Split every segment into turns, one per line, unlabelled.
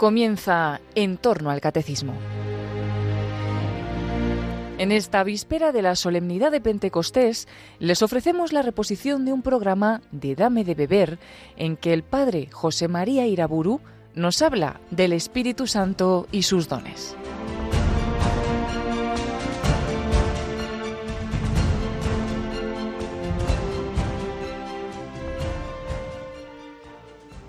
Comienza En torno al Catecismo. En esta víspera de la solemnidad de Pentecostés, les ofrecemos la reposición de un programa de Dame de Beber, en que el Padre José María Iraburu nos habla del Espíritu Santo y sus dones.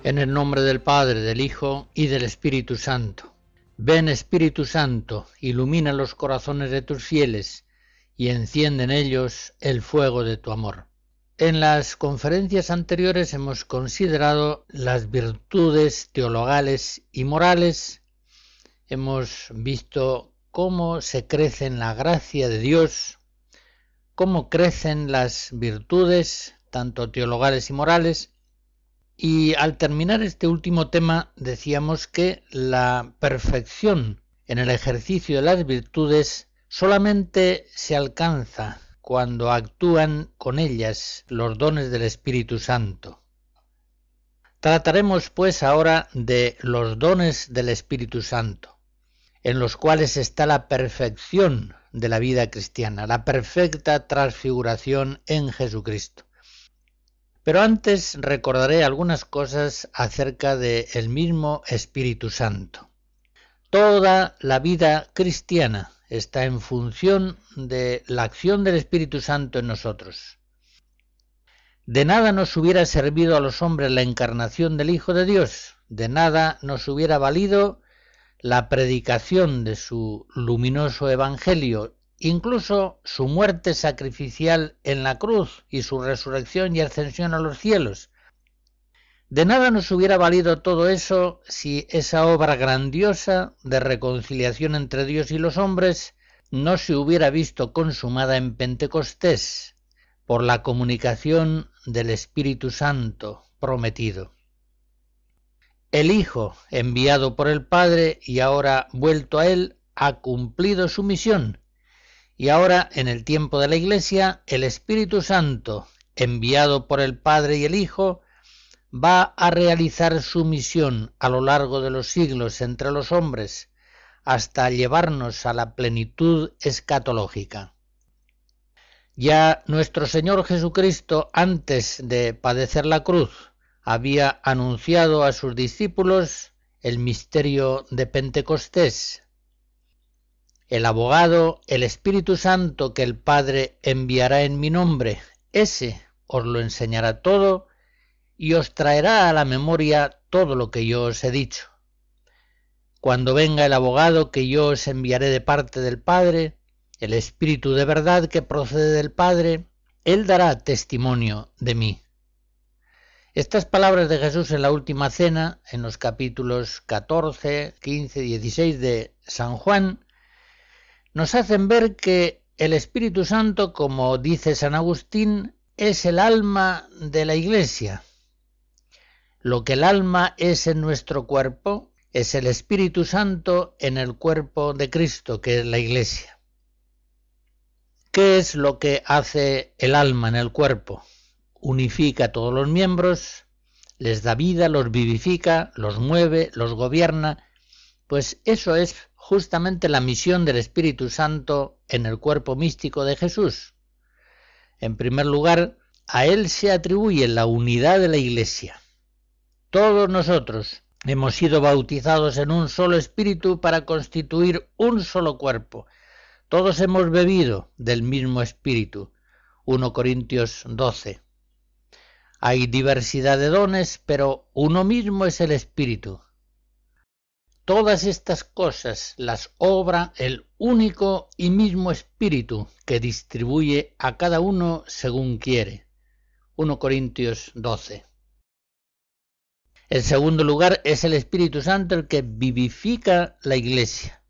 En el nombre del Padre, del Hijo y del Espíritu Santo. Ven Espíritu Santo, ilumina los corazones de tus fieles y enciende en ellos el fuego de tu amor. En las conferencias anteriores hemos considerado las virtudes teologales y morales, hemos visto cómo se crece en la gracia de Dios, cómo crecen las virtudes, tanto teologales y morales, y al terminar este último tema decíamos que la perfección en el ejercicio de las virtudes solamente se alcanza cuando actúan con ellas los dones del Espíritu Santo. Trataremos pues ahora de los dones del Espíritu Santo, en los cuales está la perfección de la vida cristiana, la perfecta transfiguración en Jesucristo. Pero antes recordaré algunas cosas acerca del el mismo Espíritu Santo. Toda la vida cristiana está en función de la acción del Espíritu Santo en nosotros. De nada nos hubiera servido a los hombres la encarnación del Hijo de Dios, de nada nos hubiera valido la predicación de su luminoso Evangelio incluso su muerte sacrificial en la cruz y su resurrección y ascensión a los cielos. De nada nos hubiera valido todo eso si esa obra grandiosa de reconciliación entre Dios y los hombres no se hubiera visto consumada en Pentecostés por la comunicación del Espíritu Santo prometido. El Hijo, enviado por el Padre y ahora vuelto a Él, ha cumplido su misión y ahora, en el tiempo de la Iglesia, el Espíritu Santo, enviado por el Padre y el Hijo, va a realizar su misión a lo largo de los siglos entre los hombres, hasta llevarnos a la plenitud escatológica. Ya nuestro Señor Jesucristo, antes de padecer la cruz, había anunciado a sus discípulos el misterio de Pentecostés, el abogado, el Espíritu Santo que el Padre enviará en mi nombre, ese os lo enseñará todo y os traerá a la memoria todo lo que yo os he dicho. Cuando venga el abogado que yo os enviaré de parte del Padre, el Espíritu de verdad que procede del Padre, Él dará testimonio de mí. Estas palabras de Jesús en la última cena, en los capítulos 14, 15, 16 de San Juan, nos hacen ver que el Espíritu Santo, como dice San Agustín, es el alma de la Iglesia. Lo que el alma es en nuestro cuerpo es el Espíritu Santo en el cuerpo de Cristo, que es la Iglesia. ¿Qué es lo que hace el alma en el cuerpo? Unifica a todos los miembros, les da vida, los vivifica, los mueve, los gobierna, pues eso es justamente la misión del Espíritu Santo en el cuerpo místico de Jesús. En primer lugar, a Él se atribuye la unidad de la Iglesia. Todos nosotros hemos sido bautizados en un solo espíritu para constituir un solo cuerpo. Todos hemos bebido del mismo espíritu. 1 Corintios 12. Hay diversidad de dones, pero uno mismo es el espíritu. Todas estas cosas las obra el único y mismo Espíritu que distribuye a cada uno según quiere. 1 Corintios 12. En segundo lugar, es el Espíritu Santo el que vivifica la Iglesia.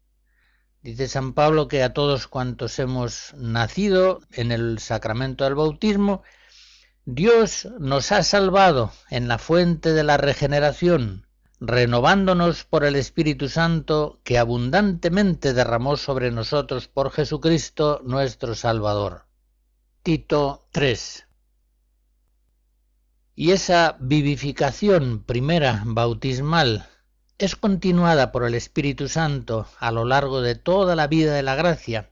Dice San Pablo que a todos cuantos hemos nacido en el sacramento del bautismo, Dios nos ha salvado en la fuente de la regeneración renovándonos por el Espíritu Santo que abundantemente derramó sobre nosotros por Jesucristo nuestro Salvador. Tito 3. Y esa vivificación primera bautismal es continuada por el Espíritu Santo a lo largo de toda la vida de la gracia,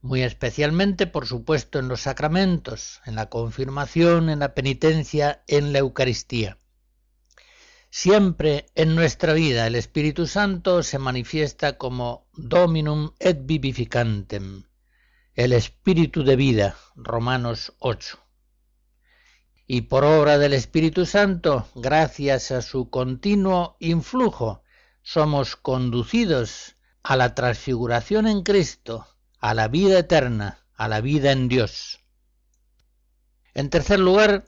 muy especialmente, por supuesto, en los sacramentos, en la confirmación, en la penitencia, en la Eucaristía. Siempre en nuestra vida el Espíritu Santo se manifiesta como Dominum et vivificantem, el Espíritu de vida, Romanos 8 y por obra del Espíritu Santo, gracias a su continuo influjo, somos conducidos a la transfiguración en Cristo, a la vida eterna, a la vida en Dios. En tercer lugar,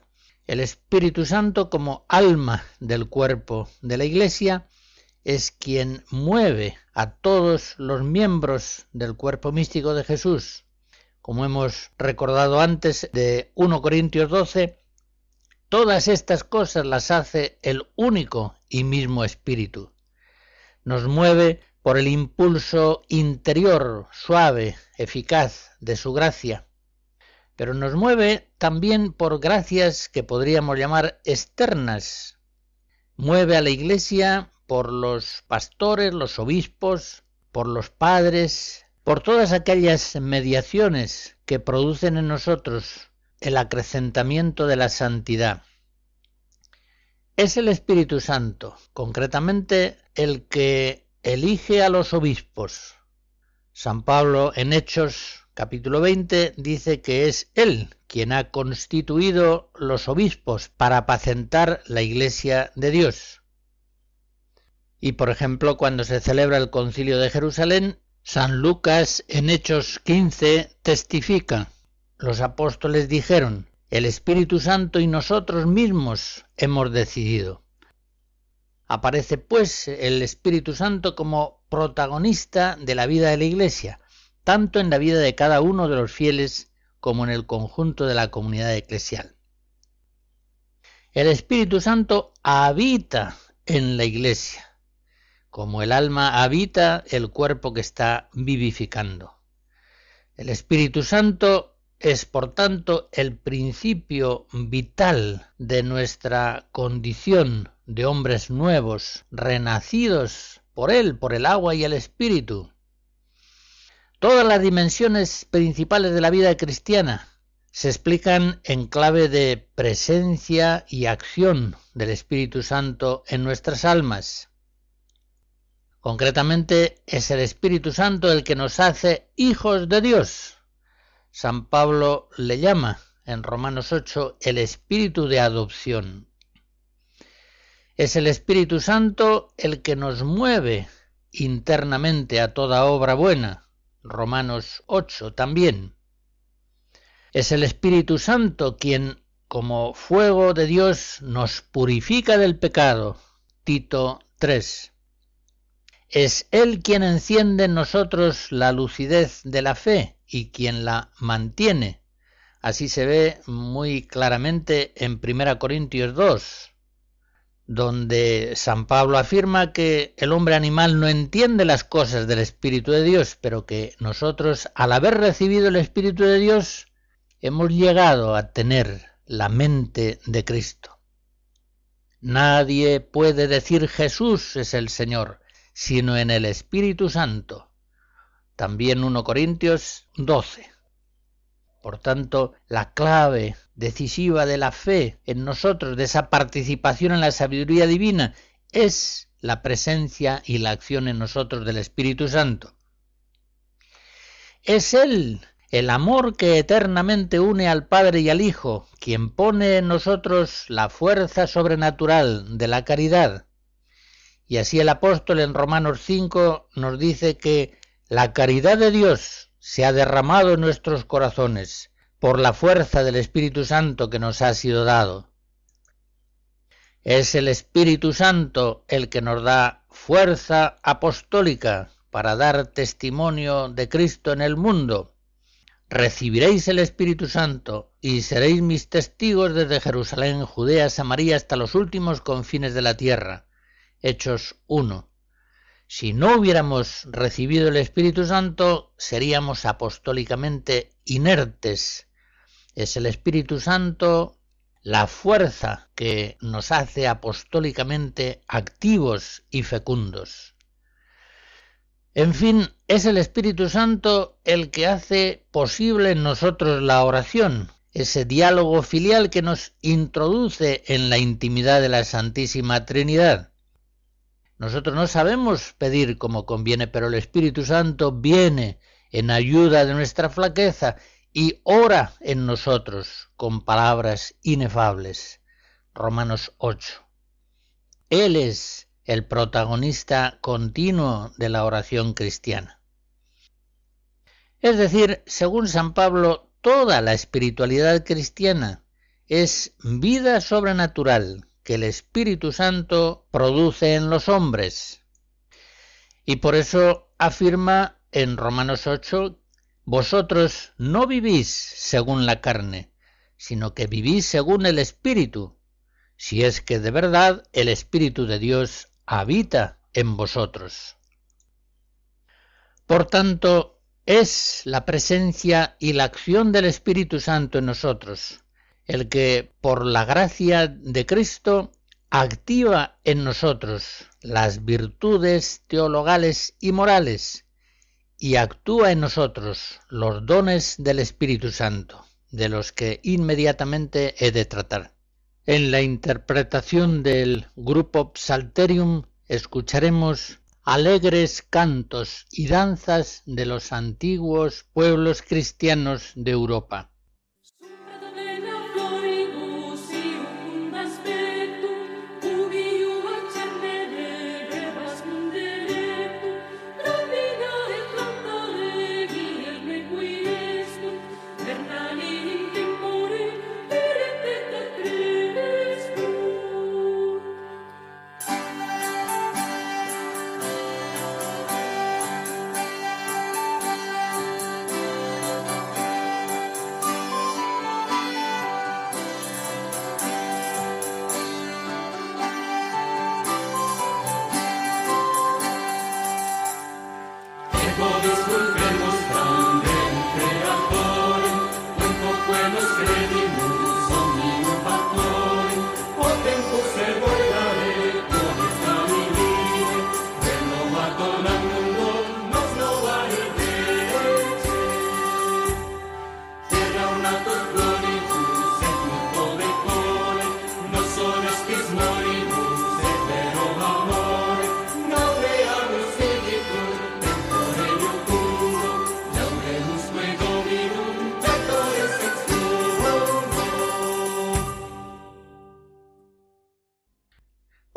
el Espíritu Santo como alma del cuerpo de la Iglesia es quien mueve a todos los miembros del cuerpo místico de Jesús. Como hemos recordado antes de 1 Corintios 12, Todas estas cosas las hace el único y mismo Espíritu. Nos mueve por el impulso interior, suave, eficaz de su gracia, pero nos mueve también por gracias que podríamos llamar externas. Mueve a la Iglesia por los pastores, los obispos, por los padres, por todas aquellas mediaciones que producen en nosotros el acrecentamiento de la santidad. Es el Espíritu Santo, concretamente el que elige a los obispos. San Pablo en Hechos capítulo 20 dice que es Él quien ha constituido los obispos para apacentar la iglesia de Dios. Y por ejemplo, cuando se celebra el concilio de Jerusalén, San Lucas en Hechos 15 testifica los apóstoles dijeron, el Espíritu Santo y nosotros mismos hemos decidido. Aparece pues el Espíritu Santo como protagonista de la vida de la Iglesia, tanto en la vida de cada uno de los fieles como en el conjunto de la comunidad eclesial. El Espíritu Santo habita en la Iglesia, como el alma habita el cuerpo que está vivificando. El Espíritu Santo es, por tanto, el principio vital de nuestra condición de hombres nuevos, renacidos por Él, por el agua y el Espíritu. Todas las dimensiones principales de la vida cristiana se explican en clave de presencia y acción del Espíritu Santo en nuestras almas. Concretamente es el Espíritu Santo el que nos hace hijos de Dios, San Pablo le llama en Romanos 8 el espíritu de adopción. Es el Espíritu Santo el que nos mueve internamente a toda obra buena. Romanos 8 también. Es el Espíritu Santo quien, como fuego de Dios, nos purifica del pecado. Tito 3. Es Él quien enciende en nosotros la lucidez de la fe y quien la mantiene. Así se ve muy claramente en 1 Corintios 2, donde San Pablo afirma que el hombre animal no entiende las cosas del Espíritu de Dios, pero que nosotros, al haber recibido el Espíritu de Dios, hemos llegado a tener la mente de Cristo. Nadie puede decir Jesús es el Señor, sino en el Espíritu Santo también 1 Corintios 12. Por tanto, la clave decisiva de la fe en nosotros, de esa participación en la sabiduría divina, es la presencia y la acción en nosotros del Espíritu Santo. Es Él, el amor que eternamente une al Padre y al Hijo, quien pone en nosotros la fuerza sobrenatural de la caridad. Y así el apóstol en Romanos 5 nos dice que la caridad de Dios se ha derramado en nuestros corazones por la fuerza del Espíritu Santo que nos ha sido dado. Es el Espíritu Santo el que nos da fuerza apostólica para dar testimonio de Cristo en el mundo. Recibiréis el Espíritu Santo y seréis mis testigos desde Jerusalén, Judea, Samaria hasta los últimos confines de la tierra. Hechos 1. Si no hubiéramos recibido el Espíritu Santo, seríamos apostólicamente inertes. Es el Espíritu Santo la fuerza que nos hace apostólicamente activos y fecundos. En fin, es el Espíritu Santo el que hace posible en nosotros la oración, ese diálogo filial que nos introduce en la intimidad de la Santísima Trinidad. Nosotros no sabemos pedir como conviene, pero el Espíritu Santo viene en ayuda de nuestra flaqueza y ora en nosotros con palabras inefables. Romanos 8. Él es el protagonista continuo de la oración cristiana. Es decir, según San Pablo, toda la espiritualidad cristiana es vida sobrenatural que el Espíritu Santo produce en los hombres. Y por eso afirma en Romanos 8, vosotros no vivís según la carne, sino que vivís según el Espíritu, si es que de verdad el Espíritu de Dios habita en vosotros. Por tanto, es la presencia y la acción del Espíritu Santo en nosotros, el que, por la gracia de Cristo, activa en nosotros las virtudes teologales y morales y actúa en nosotros los dones del Espíritu Santo, de los que inmediatamente he de tratar. En la interpretación del grupo Psalterium escucharemos alegres cantos y danzas de los antiguos pueblos cristianos de Europa.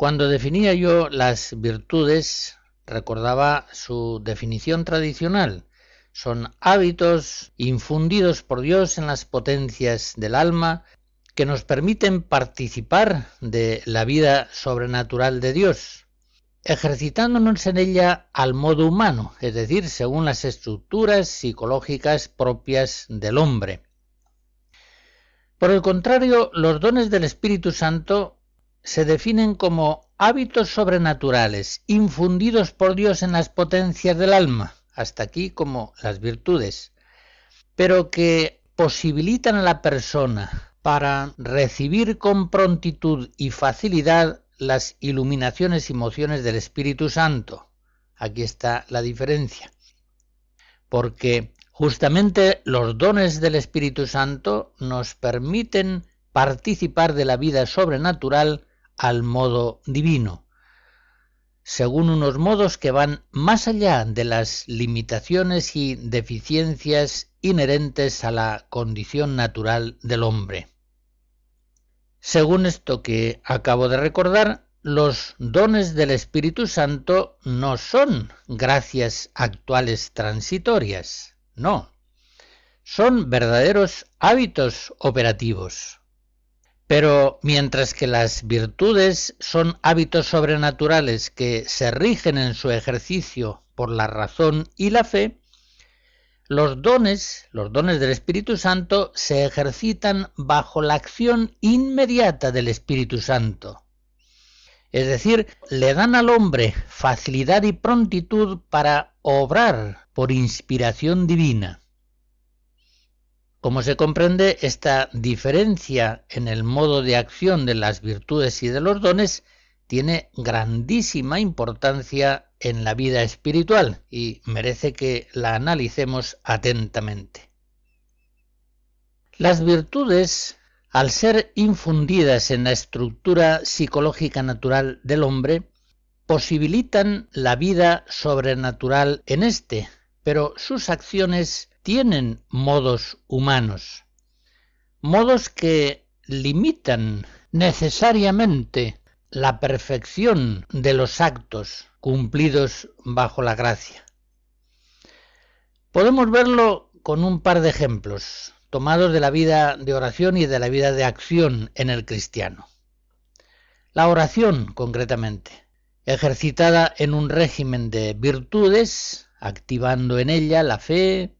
Cuando definía yo las virtudes, recordaba su definición tradicional. Son hábitos infundidos por Dios en las potencias del alma que nos permiten participar de la vida sobrenatural de Dios, ejercitándonos en ella al modo humano, es decir, según las estructuras psicológicas propias del hombre. Por el contrario, los dones del Espíritu Santo se definen como hábitos sobrenaturales infundidos por Dios en las potencias del alma, hasta aquí como las virtudes, pero que posibilitan a la persona para recibir con prontitud y facilidad las iluminaciones y mociones del Espíritu Santo. Aquí está la diferencia. Porque justamente los dones del Espíritu Santo nos permiten participar de la vida sobrenatural al modo divino, según unos modos que van más allá de las limitaciones y deficiencias inherentes a la condición natural del hombre. Según esto que acabo de recordar, los dones del Espíritu Santo no son gracias actuales transitorias, no, son verdaderos hábitos operativos. Pero mientras que las virtudes son hábitos sobrenaturales que se rigen en su ejercicio por la razón y la fe, los dones, los dones del Espíritu Santo, se ejercitan bajo la acción inmediata del Espíritu Santo. Es decir, le dan al hombre facilidad y prontitud para obrar por inspiración divina. Como se comprende, esta diferencia en el modo de acción de las virtudes y de los dones tiene grandísima importancia en la vida espiritual y merece que la analicemos atentamente. Las virtudes, al ser infundidas en la estructura psicológica natural del hombre, posibilitan la vida sobrenatural en éste, pero sus acciones tienen modos humanos, modos que limitan necesariamente la perfección de los actos cumplidos bajo la gracia. Podemos verlo con un par de ejemplos tomados de la vida de oración y de la vida de acción en el cristiano. La oración, concretamente, ejercitada en un régimen de virtudes, activando en ella la fe,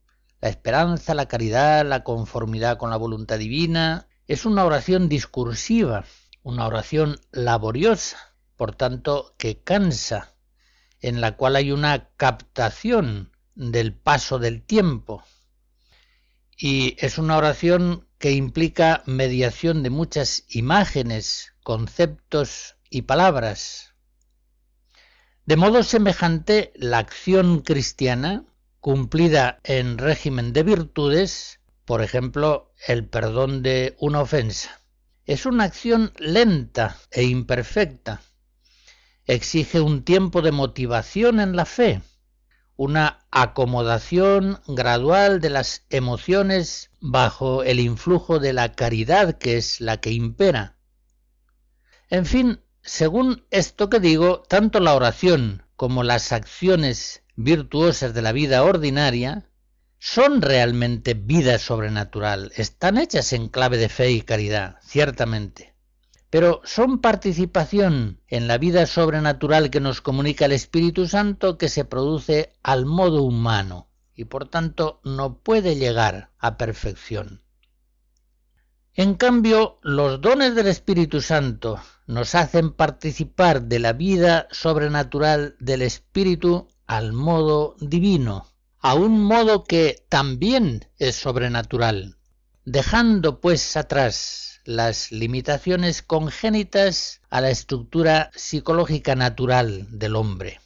la esperanza, la caridad, la conformidad con la voluntad divina. Es una oración discursiva, una oración laboriosa, por tanto que cansa, en la cual hay una captación del paso del tiempo. Y es una oración que implica mediación de muchas imágenes, conceptos y palabras. De modo semejante, la acción cristiana cumplida en régimen de virtudes, por ejemplo, el perdón de una ofensa. Es una acción lenta e imperfecta. Exige un tiempo de motivación en la fe, una acomodación gradual de las emociones bajo el influjo de la caridad que es la que impera. En fin, según esto que digo, tanto la oración como las acciones virtuosas de la vida ordinaria son realmente vida sobrenatural, están hechas en clave de fe y caridad, ciertamente, pero son participación en la vida sobrenatural que nos comunica el Espíritu Santo que se produce al modo humano y por tanto no puede llegar a perfección. En cambio, los dones del Espíritu Santo nos hacen participar de la vida sobrenatural del Espíritu al modo divino, a un modo que también es sobrenatural, dejando pues atrás las limitaciones congénitas a la estructura psicológica natural del hombre.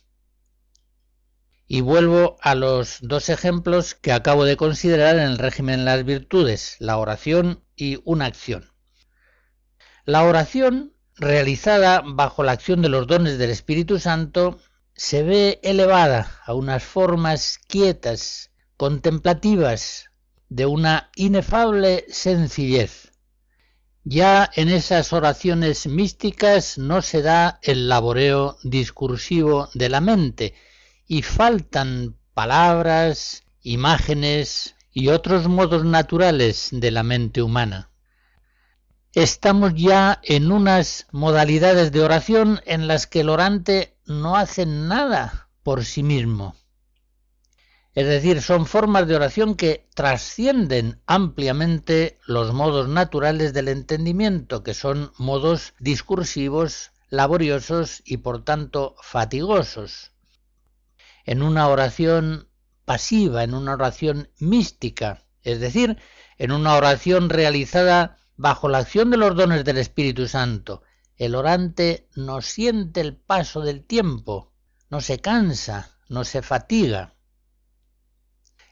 Y vuelvo a los dos ejemplos que acabo de considerar en el régimen de las virtudes, la oración y una acción. La oración, realizada bajo la acción de los dones del Espíritu Santo, se ve elevada a unas formas quietas, contemplativas, de una inefable sencillez. Ya en esas oraciones místicas no se da el laboreo discursivo de la mente y faltan palabras, imágenes y otros modos naturales de la mente humana. Estamos ya en unas modalidades de oración en las que el orante no hacen nada por sí mismo. Es decir, son formas de oración que trascienden ampliamente los modos naturales del entendimiento, que son modos discursivos, laboriosos y por tanto fatigosos. En una oración pasiva, en una oración mística, es decir, en una oración realizada bajo la acción de los dones del Espíritu Santo, el orante no siente el paso del tiempo, no se cansa, no se fatiga.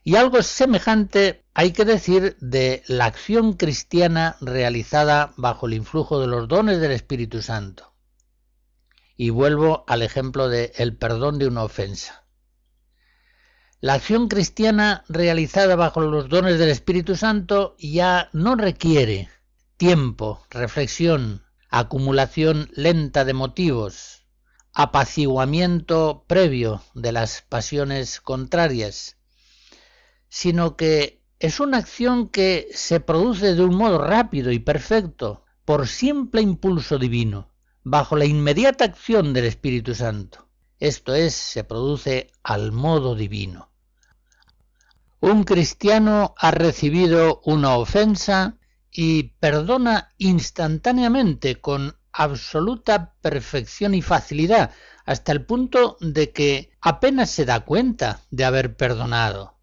Y algo semejante hay que decir de la acción cristiana realizada bajo el influjo de los dones del Espíritu Santo. Y vuelvo al ejemplo del el perdón de una ofensa. La acción cristiana realizada bajo los dones del Espíritu Santo ya no requiere tiempo, reflexión, acumulación lenta de motivos, apaciguamiento previo de las pasiones contrarias, sino que es una acción que se produce de un modo rápido y perfecto, por simple impulso divino, bajo la inmediata acción del Espíritu Santo. Esto es, se produce al modo divino. Un cristiano ha recibido una ofensa y perdona instantáneamente con absoluta perfección y facilidad, hasta el punto de que apenas se da cuenta de haber perdonado.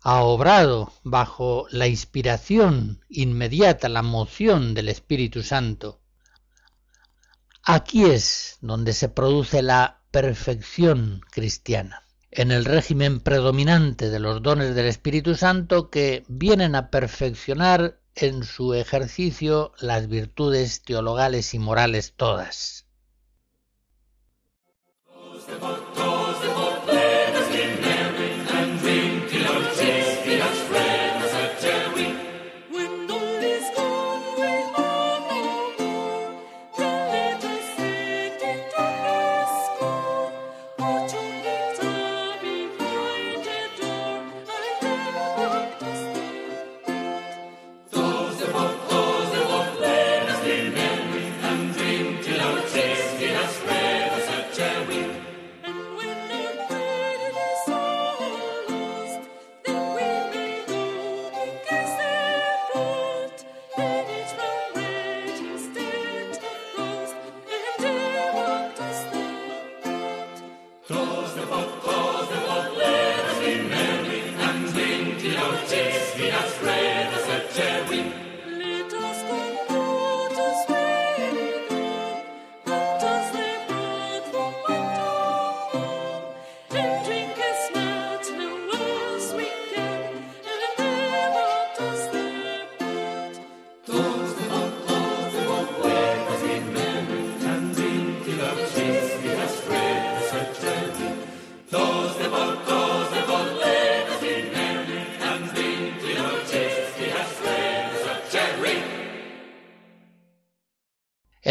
ha obrado bajo la inspiración inmediata, la moción del Espíritu Santo. Aquí es donde se produce la perfección cristiana, en el régimen predominante de los dones del Espíritu Santo que vienen a perfeccionar en su ejercicio las virtudes teologales y morales todas.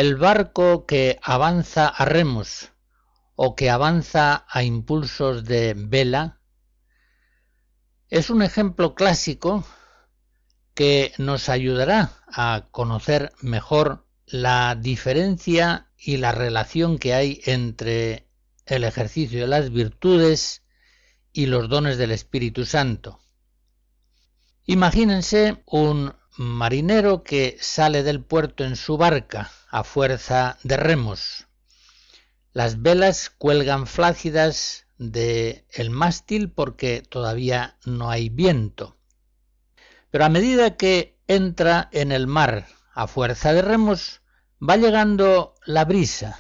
El barco que avanza a remos o que avanza a impulsos de vela es un ejemplo clásico que nos ayudará a conocer mejor la diferencia y la relación que hay entre el ejercicio de las virtudes y los dones del Espíritu Santo. Imagínense un marinero que sale del puerto en su barca a fuerza de remos. Las velas cuelgan flácidas de el mástil porque todavía no hay viento. Pero a medida que entra en el mar a fuerza de remos, va llegando la brisa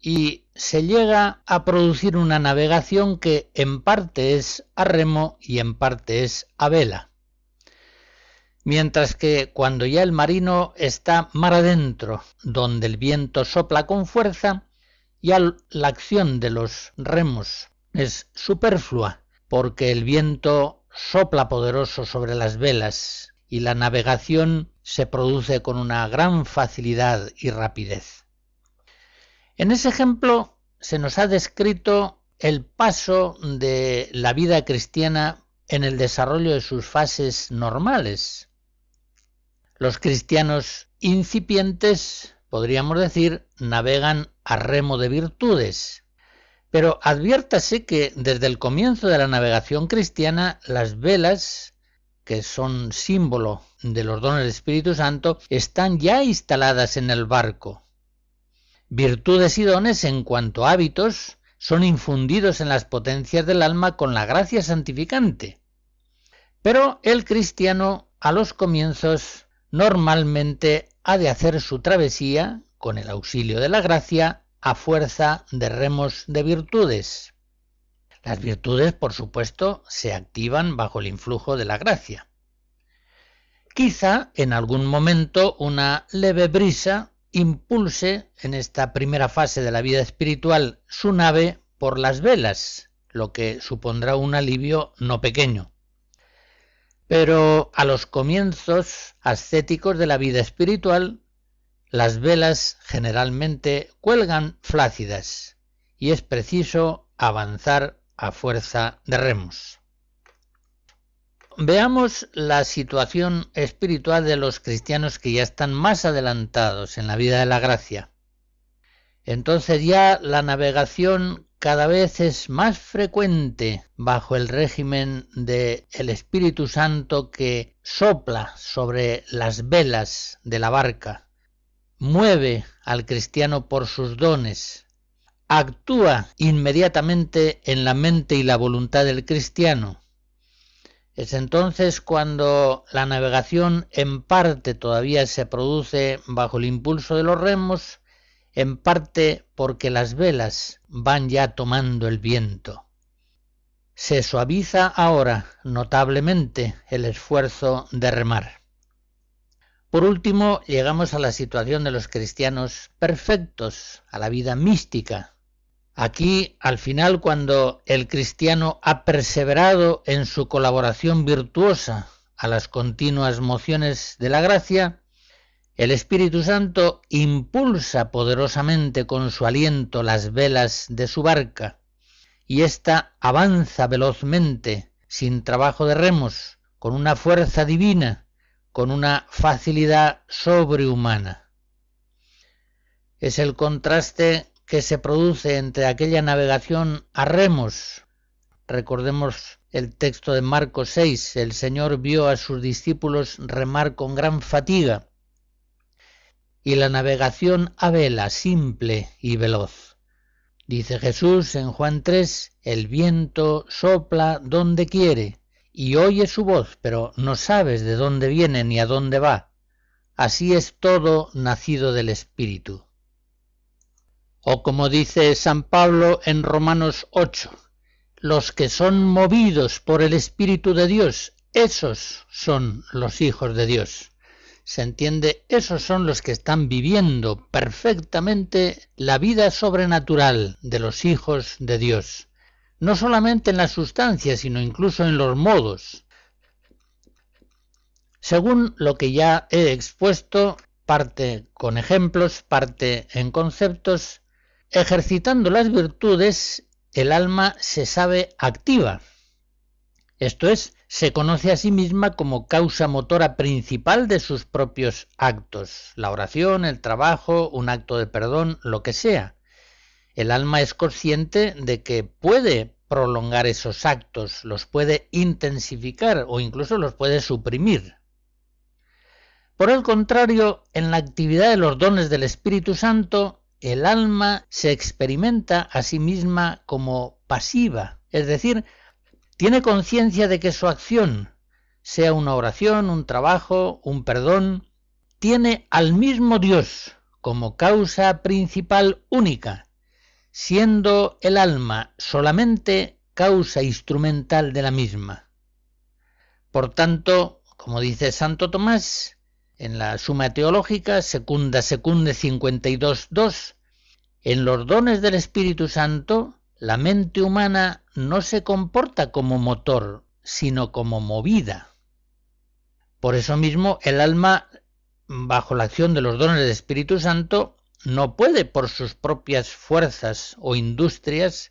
y se llega a producir una navegación que en parte es a remo y en parte es a vela mientras que cuando ya el marino está mar adentro, donde el viento sopla con fuerza, ya la acción de los remos es superflua, porque el viento sopla poderoso sobre las velas y la navegación se produce con una gran facilidad y rapidez. En ese ejemplo se nos ha descrito el paso de la vida cristiana en el desarrollo de sus fases normales, los cristianos incipientes, podríamos decir, navegan a remo de virtudes. Pero adviértase que desde el comienzo de la navegación cristiana las velas, que son símbolo de los dones del Espíritu Santo, están ya instaladas en el barco. Virtudes y dones en cuanto a hábitos son infundidos en las potencias del alma con la gracia santificante. Pero el cristiano a los comienzos normalmente ha de hacer su travesía, con el auxilio de la gracia, a fuerza de remos de virtudes. Las virtudes, por supuesto, se activan bajo el influjo de la gracia. Quizá en algún momento una leve brisa impulse en esta primera fase de la vida espiritual su nave por las velas, lo que supondrá un alivio no pequeño. Pero a los comienzos ascéticos de la vida espiritual, las velas generalmente cuelgan flácidas y es preciso avanzar a fuerza de remos. Veamos la situación espiritual de los cristianos que ya están más adelantados en la vida de la gracia. Entonces ya la navegación cada vez es más frecuente bajo el régimen del el Espíritu Santo que sopla sobre las velas de la barca, mueve al cristiano por sus dones, actúa inmediatamente en la mente y la voluntad del cristiano. Es entonces cuando la navegación en parte todavía se produce bajo el impulso de los remos, en parte porque las velas van ya tomando el viento. Se suaviza ahora notablemente el esfuerzo de remar. Por último, llegamos a la situación de los cristianos perfectos, a la vida mística, Aquí, al final, cuando el cristiano ha perseverado en su colaboración virtuosa a las continuas mociones de la gracia, el Espíritu Santo impulsa poderosamente con su aliento las velas de su barca, y ésta avanza velozmente, sin trabajo de remos, con una fuerza divina, con una facilidad sobrehumana. Es el contraste que se produce entre aquella navegación a remos. Recordemos el texto de Marcos 6, el Señor vio a sus discípulos remar con gran fatiga, y la navegación a vela simple y veloz. Dice Jesús en Juan 3, el viento sopla donde quiere, y oye su voz, pero no sabes de dónde viene ni a dónde va. Así es todo nacido del Espíritu. O como dice San Pablo en Romanos 8, los que son movidos por el Espíritu de Dios, esos son los hijos de Dios. Se entiende, esos son los que están viviendo perfectamente la vida sobrenatural de los hijos de Dios, no solamente en la sustancia, sino incluso en los modos. Según lo que ya he expuesto, parte con ejemplos, parte en conceptos, Ejercitando las virtudes, el alma se sabe activa. Esto es, se conoce a sí misma como causa motora principal de sus propios actos, la oración, el trabajo, un acto de perdón, lo que sea. El alma es consciente de que puede prolongar esos actos, los puede intensificar o incluso los puede suprimir. Por el contrario, en la actividad de los dones del Espíritu Santo, el alma se experimenta a sí misma como pasiva, es decir, tiene conciencia de que su acción, sea una oración, un trabajo, un perdón, tiene al mismo Dios como causa principal única, siendo el alma solamente causa instrumental de la misma. Por tanto, como dice Santo Tomás, en la Suma Teológica, Secunda Secunde 52.2, en los dones del Espíritu Santo, la mente humana no se comporta como motor, sino como movida. Por eso mismo, el alma, bajo la acción de los dones del Espíritu Santo, no puede por sus propias fuerzas o industrias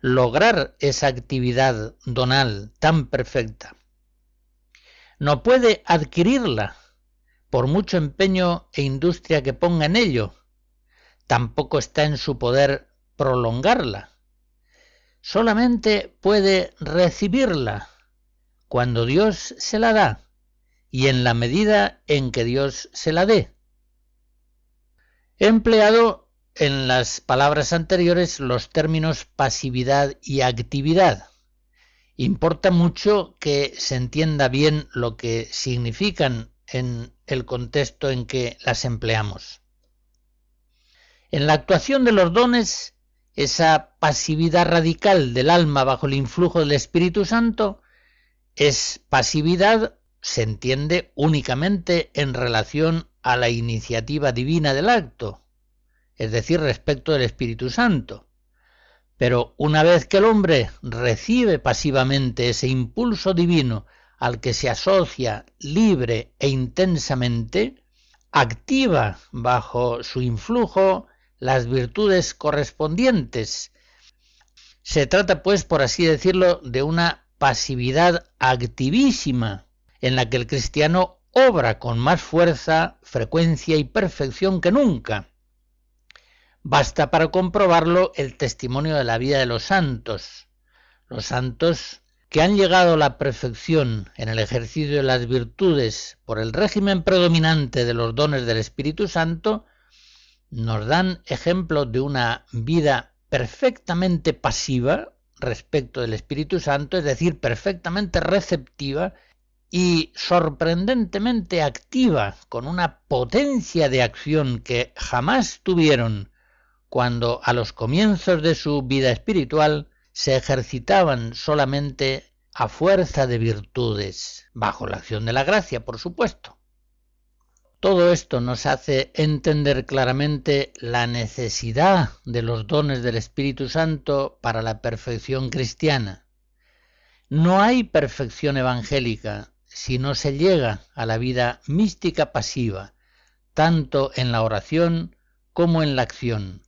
lograr esa actividad donal tan perfecta. No puede adquirirla por mucho empeño e industria que ponga en ello, tampoco está en su poder prolongarla. Solamente puede recibirla cuando Dios se la da y en la medida en que Dios se la dé. He empleado en las palabras anteriores los términos pasividad y actividad. Importa mucho que se entienda bien lo que significan en el contexto en que las empleamos. En la actuación de los dones, esa pasividad radical del alma bajo el influjo del Espíritu Santo es pasividad, se entiende únicamente en relación a la iniciativa divina del acto, es decir, respecto del Espíritu Santo. Pero una vez que el hombre recibe pasivamente ese impulso divino al que se asocia libre e intensamente, activa bajo su influjo las virtudes correspondientes. Se trata, pues, por así decirlo, de una pasividad activísima, en la que el cristiano obra con más fuerza, frecuencia y perfección que nunca. Basta para comprobarlo el testimonio de la vida de los santos. Los santos que han llegado a la perfección en el ejercicio de las virtudes por el régimen predominante de los dones del Espíritu Santo, nos dan ejemplo de una vida perfectamente pasiva, respecto del Espíritu Santo, es decir, perfectamente receptiva y sorprendentemente activa, con una potencia de acción que jamás tuvieron cuando a los comienzos de su vida espiritual se ejercitaban solamente a fuerza de virtudes, bajo la acción de la gracia, por supuesto. Todo esto nos hace entender claramente la necesidad de los dones del Espíritu Santo para la perfección cristiana. No hay perfección evangélica si no se llega a la vida mística pasiva, tanto en la oración como en la acción.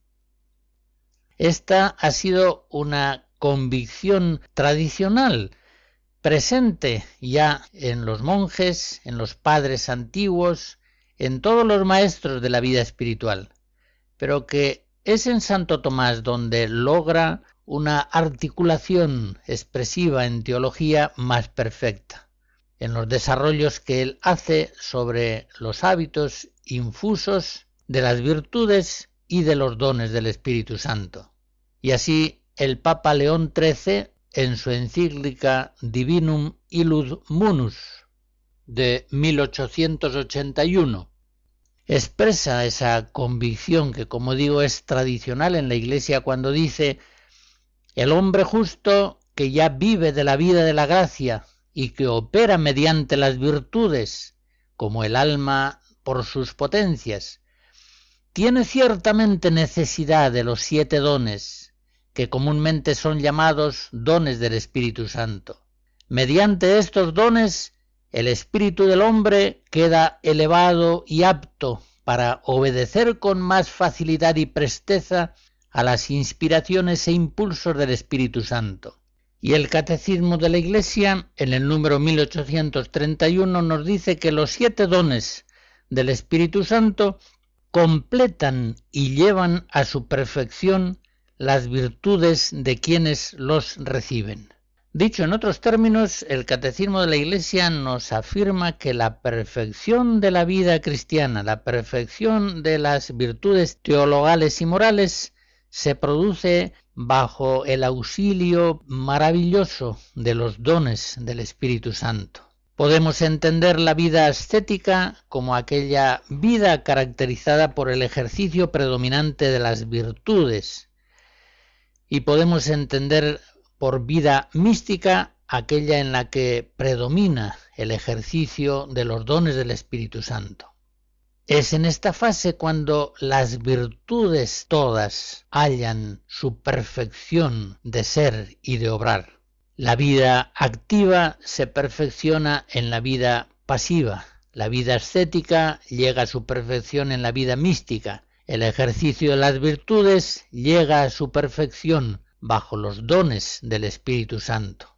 Esta ha sido una convicción tradicional presente ya en los monjes, en los padres antiguos, en todos los maestros de la vida espiritual, pero que es en Santo Tomás donde logra una articulación expresiva en teología más perfecta, en los desarrollos que él hace sobre los hábitos infusos de las virtudes y de los dones del Espíritu Santo. Y así el Papa León XIII, en su encíclica Divinum Illud Munus, de 1881. Expresa esa convicción que, como digo, es tradicional en la Iglesia cuando dice, el hombre justo que ya vive de la vida de la gracia y que opera mediante las virtudes, como el alma por sus potencias, tiene ciertamente necesidad de los siete dones, que comúnmente son llamados dones del Espíritu Santo. Mediante estos dones el espíritu del hombre queda elevado y apto para obedecer con más facilidad y presteza a las inspiraciones e impulsos del Espíritu Santo. Y el Catecismo de la Iglesia, en el número 1831, nos dice que los siete dones del Espíritu Santo completan y llevan a su perfección las virtudes de quienes los reciben. Dicho en otros términos, el Catecismo de la Iglesia nos afirma que la perfección de la vida cristiana, la perfección de las virtudes teologales y morales, se produce bajo el auxilio maravilloso de los dones del Espíritu Santo. Podemos entender la vida ascética como aquella vida caracterizada por el ejercicio predominante de las virtudes, y podemos entender por vida mística aquella en la que predomina el ejercicio de los dones del Espíritu Santo. Es en esta fase cuando las virtudes todas hallan su perfección de ser y de obrar. La vida activa se perfecciona en la vida pasiva. La vida ascética llega a su perfección en la vida mística. El ejercicio de las virtudes llega a su perfección bajo los dones del Espíritu Santo.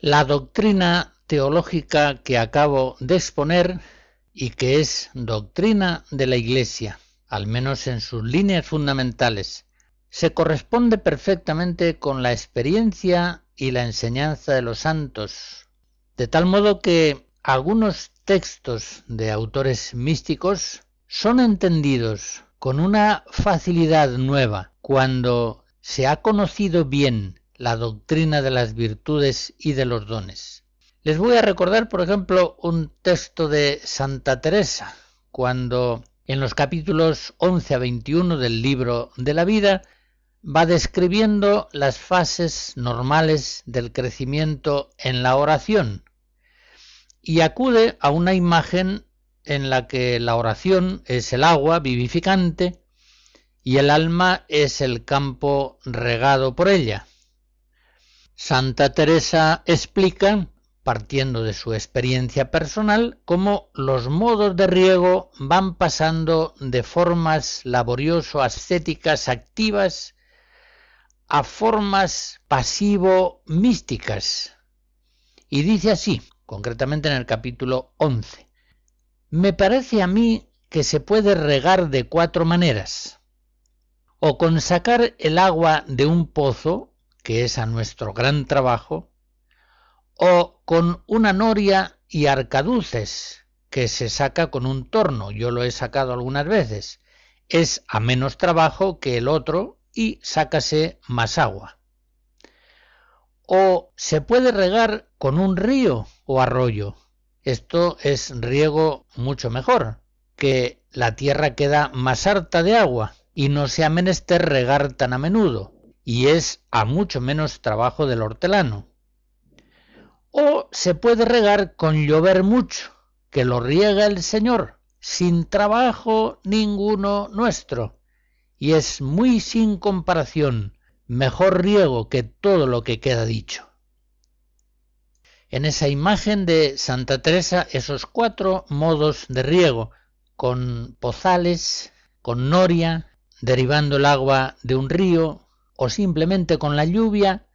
La doctrina teológica que acabo de exponer y que es doctrina de la Iglesia, al menos en sus líneas fundamentales, se corresponde perfectamente con la experiencia y la enseñanza de los santos, de tal modo que algunos textos de autores místicos son entendidos con una facilidad nueva cuando se ha conocido bien la doctrina de las virtudes y de los dones. Les voy a recordar, por ejemplo, un texto de Santa Teresa, cuando en los capítulos 11 a 21 del libro de la vida va describiendo las fases normales del crecimiento en la oración y acude a una imagen en la que la oración es el agua vivificante y el alma es el campo regado por ella. Santa Teresa explica, partiendo de su experiencia personal, cómo los modos de riego van pasando de formas laborioso-ascéticas activas a formas pasivo-místicas. Y dice así, concretamente en el capítulo 11, me parece a mí que se puede regar de cuatro maneras. O con sacar el agua de un pozo, que es a nuestro gran trabajo, o con una noria y arcaduces, que se saca con un torno, yo lo he sacado algunas veces, es a menos trabajo que el otro y sácase más agua. O se puede regar con un río o arroyo, esto es riego mucho mejor, que la tierra queda más harta de agua y no se ha menester regar tan a menudo, y es a mucho menos trabajo del hortelano. O se puede regar con llover mucho, que lo riega el Señor, sin trabajo ninguno nuestro, y es muy sin comparación mejor riego que todo lo que queda dicho en esa imagen de Santa Teresa esos cuatro modos de riego, con pozales, con noria, derivando el agua de un río o simplemente con la lluvia,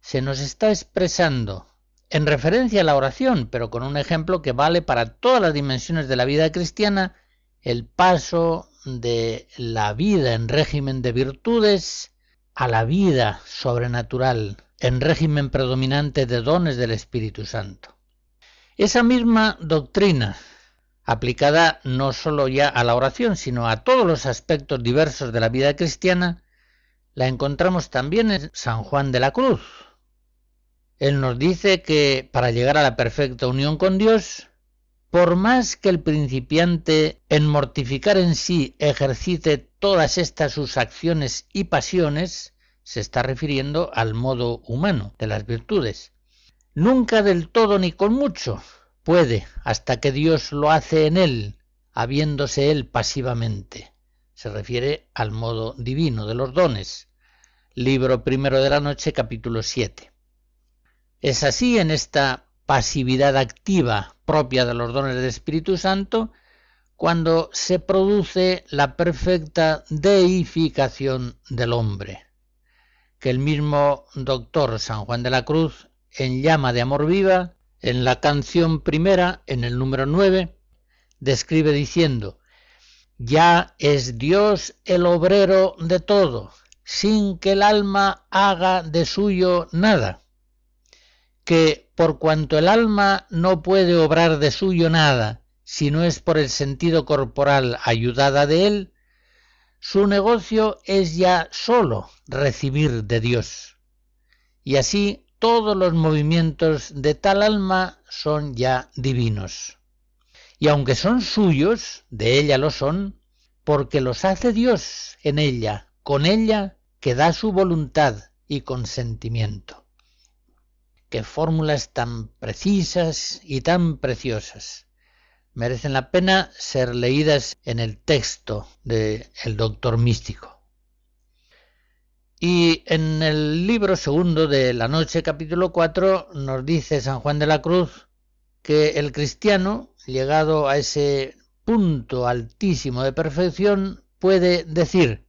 se nos está expresando en referencia a la oración, pero con un ejemplo que vale para todas las dimensiones de la vida cristiana, el paso de la vida en régimen de virtudes a la vida sobrenatural en régimen predominante de dones del Espíritu Santo. Esa misma doctrina, aplicada no sólo ya a la oración, sino a todos los aspectos diversos de la vida cristiana, la encontramos también en San Juan de la Cruz. Él nos dice que para llegar a la perfecta unión con Dios, por más que el principiante en mortificar en sí ejercite todas estas sus acciones y pasiones, se está refiriendo al modo humano de las virtudes. Nunca del todo ni con mucho puede hasta que Dios lo hace en él, habiéndose él pasivamente. Se refiere al modo divino de los dones. Libro primero de la noche, capítulo 7. Es así en esta pasividad activa propia de los dones del Espíritu Santo cuando se produce la perfecta deificación del hombre que el mismo doctor San Juan de la Cruz, en Llama de Amor Viva, en la canción primera, en el número 9, describe diciendo, Ya es Dios el obrero de todo, sin que el alma haga de suyo nada, que por cuanto el alma no puede obrar de suyo nada, si no es por el sentido corporal ayudada de él, su negocio es ya solo recibir de Dios. Y así todos los movimientos de tal alma son ya divinos. Y aunque son suyos, de ella lo son, porque los hace Dios en ella, con ella, que da su voluntad y consentimiento. Qué fórmulas tan precisas y tan preciosas merecen la pena ser leídas en el texto del doctor místico. Y en el libro segundo de la noche, capítulo 4, nos dice San Juan de la Cruz que el cristiano, llegado a ese punto altísimo de perfección, puede decir,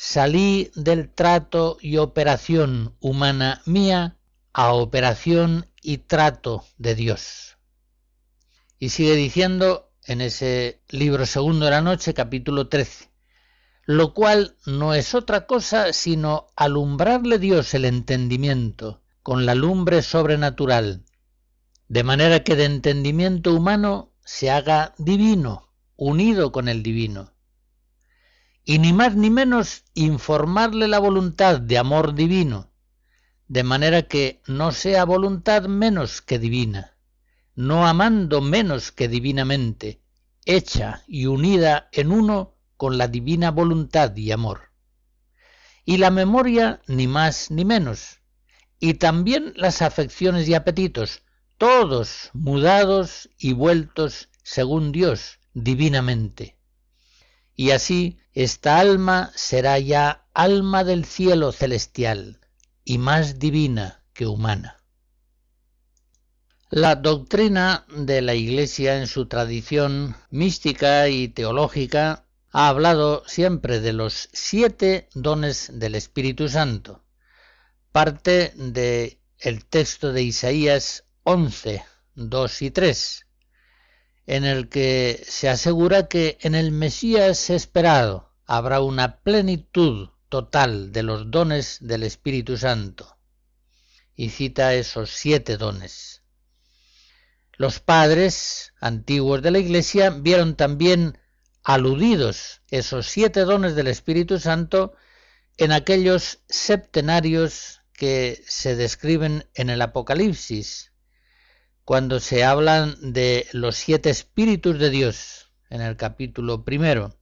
salí del trato y operación humana mía a operación y trato de Dios. Y sigue diciendo en ese libro segundo de la noche, capítulo 13, lo cual no es otra cosa sino alumbrarle Dios el entendimiento con la lumbre sobrenatural, de manera que de entendimiento humano se haga divino, unido con el divino. Y ni más ni menos informarle la voluntad de amor divino, de manera que no sea voluntad menos que divina, no amando menos que divinamente, hecha y unida en uno con la divina voluntad y amor. Y la memoria ni más ni menos, y también las afecciones y apetitos, todos mudados y vueltos según Dios divinamente. Y así esta alma será ya alma del cielo celestial, y más divina que humana. La doctrina de la Iglesia en su tradición mística y teológica ha hablado siempre de los siete dones del Espíritu Santo. Parte de texto de Isaías 11, 2 y 3, en el que se asegura que en el Mesías esperado habrá una plenitud total de los dones del Espíritu Santo. Y cita esos siete dones. Los padres antiguos de la Iglesia vieron también aludidos esos siete dones del Espíritu Santo en aquellos septenarios que se describen en el Apocalipsis, cuando se hablan de los siete espíritus de Dios en el capítulo primero,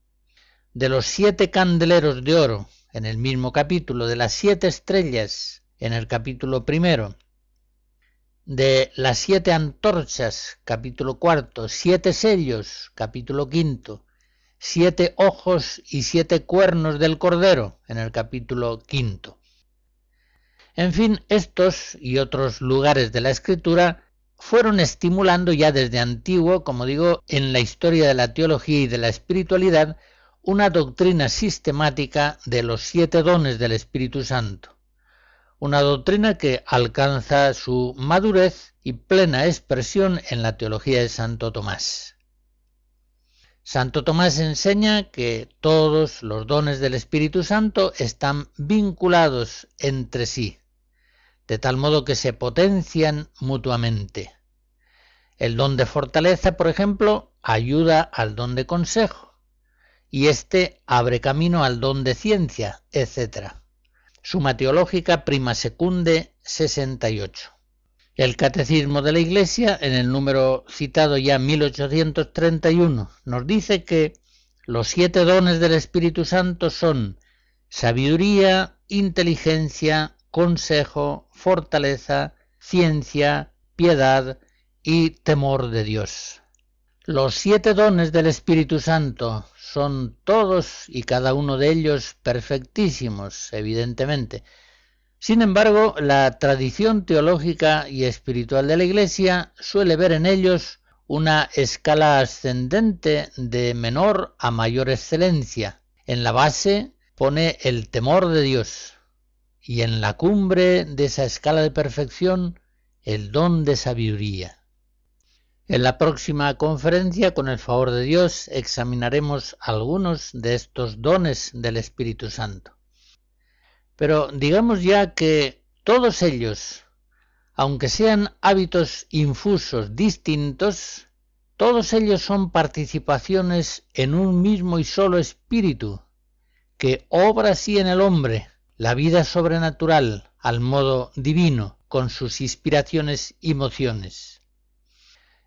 de los siete candeleros de oro en el mismo capítulo, de las siete estrellas, en el capítulo primero, de las siete antorchas, capítulo cuarto, siete sellos, capítulo quinto, siete ojos y siete cuernos del Cordero, en el capítulo quinto. En fin, estos y otros lugares de la Escritura fueron estimulando ya desde antiguo, como digo, en la historia de la teología y de la espiritualidad, una doctrina sistemática de los siete dones del Espíritu Santo, una doctrina que alcanza su madurez y plena expresión en la teología de Santo Tomás. Santo Tomás enseña que todos los dones del Espíritu Santo están vinculados entre sí, de tal modo que se potencian mutuamente. El don de fortaleza, por ejemplo, ayuda al don de consejo y éste abre camino al don de ciencia, etc. Suma teológica prima secunde 68. El Catecismo de la Iglesia, en el número citado ya 1831, nos dice que los siete dones del Espíritu Santo son sabiduría, inteligencia, consejo, fortaleza, ciencia, piedad y temor de Dios. Los siete dones del Espíritu Santo son todos y cada uno de ellos perfectísimos, evidentemente. Sin embargo, la tradición teológica y espiritual de la Iglesia suele ver en ellos una escala ascendente de menor a mayor excelencia. En la base pone el temor de Dios y en la cumbre de esa escala de perfección el don de sabiduría. En la próxima conferencia, con el favor de Dios, examinaremos algunos de estos dones del Espíritu Santo. Pero digamos ya que todos ellos, aunque sean hábitos infusos distintos, todos ellos son participaciones en un mismo y solo espíritu, que obra así en el hombre la vida sobrenatural al modo divino, con sus inspiraciones y mociones.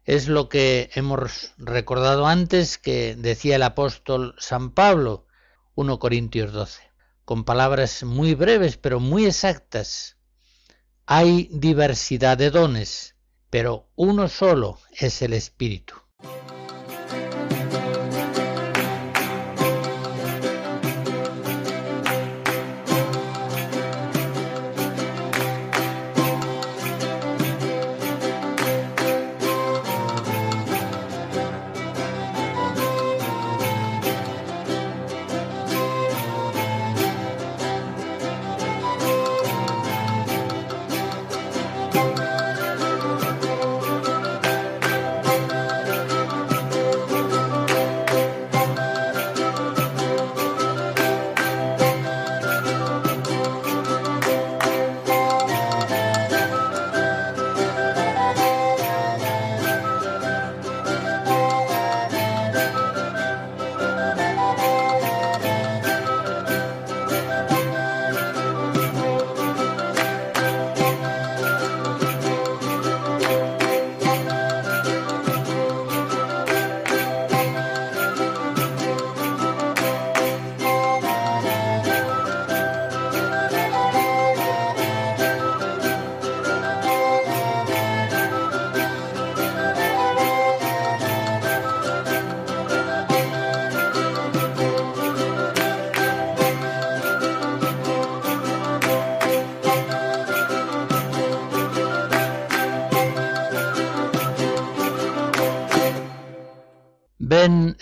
Es lo que hemos recordado antes que decía el apóstol San Pablo, 1 Corintios 12, con palabras muy breves pero muy exactas. Hay diversidad de dones, pero uno solo es el Espíritu.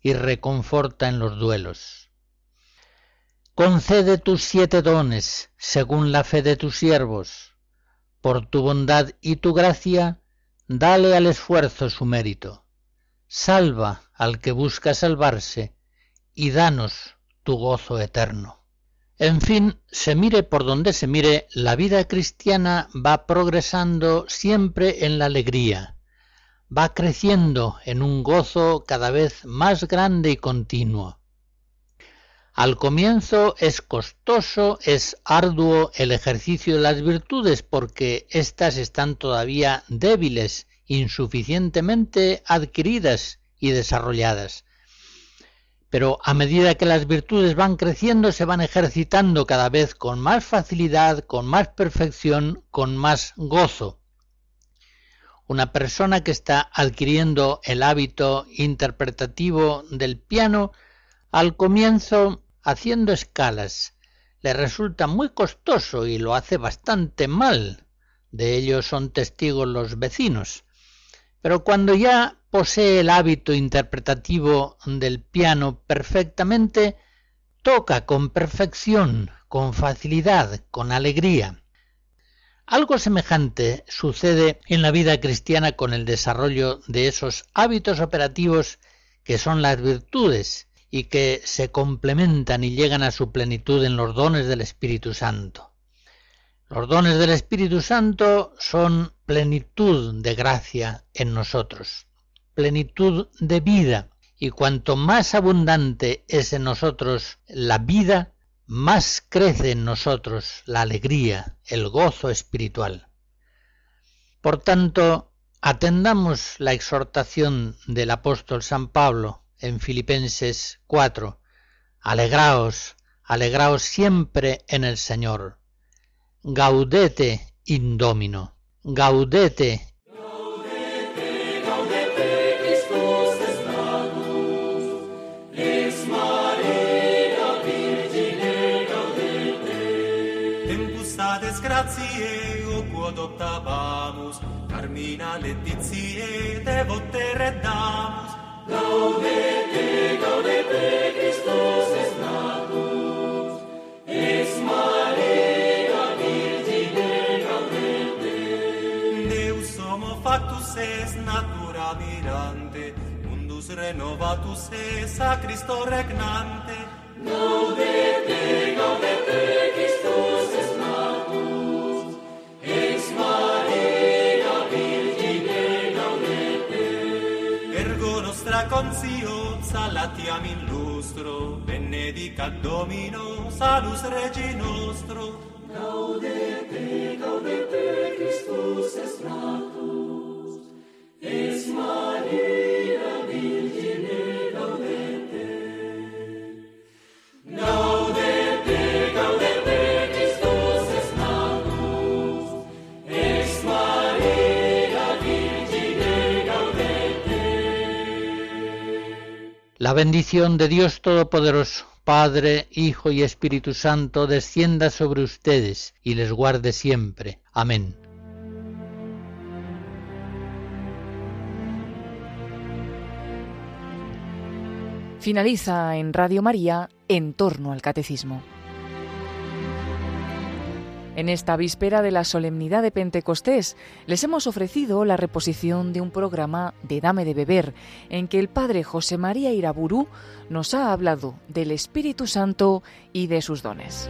y reconforta en los duelos. Concede tus siete dones según la fe de tus siervos. Por tu bondad y tu gracia, dale al esfuerzo su mérito. Salva al que busca salvarse y danos tu gozo eterno. En fin, se mire por donde se mire, la vida cristiana va progresando siempre en la alegría, va creciendo en un gozo cada vez más grande y continuo. Al comienzo es costoso, es arduo el ejercicio de las virtudes porque éstas están todavía débiles, insuficientemente adquiridas y desarrolladas. Pero a medida que las virtudes van creciendo, se van ejercitando cada vez con más facilidad, con más perfección, con más gozo. Una persona que está adquiriendo el hábito interpretativo del piano, al comienzo, haciendo escalas, le resulta muy costoso y lo hace bastante mal. De ello son testigos los vecinos. Pero cuando ya posee el hábito interpretativo del piano perfectamente, toca con perfección, con facilidad, con alegría. Algo semejante sucede en la vida cristiana con el desarrollo de esos hábitos operativos que son las virtudes y que se complementan y llegan a su plenitud en los dones del Espíritu Santo. Los dones del Espíritu Santo son plenitud de gracia en nosotros, plenitud de vida, y cuanto más abundante es en nosotros la vida, más crece en nosotros la alegría, el gozo espiritual. Por tanto, atendamos la exhortación del apóstol San Pablo en Filipenses 4. Alegraos, alegraos siempre en el Señor. Gaudete in Domino. Gaudete
carmina letizie devote reddamus. Gaudete, gaudete, Christus est natus, es Maria Virgine gaudete. Deus homo factus es natura mirante, mundus renovatus es a Christo regnante. Gaudete, consio salatiam in lustro benedicat domino salus regi nostro. Gaudete gaudete Christus est natus es Maria
La bendición de Dios Todopoderoso, Padre, Hijo y Espíritu Santo, descienda sobre ustedes y les guarde siempre. Amén.
Finaliza en Radio María en torno al catecismo. En esta víspera de la solemnidad de Pentecostés les hemos ofrecido la reposición de un programa de Dame de Beber en que el Padre José María Iraburu nos ha hablado del Espíritu Santo y de sus dones.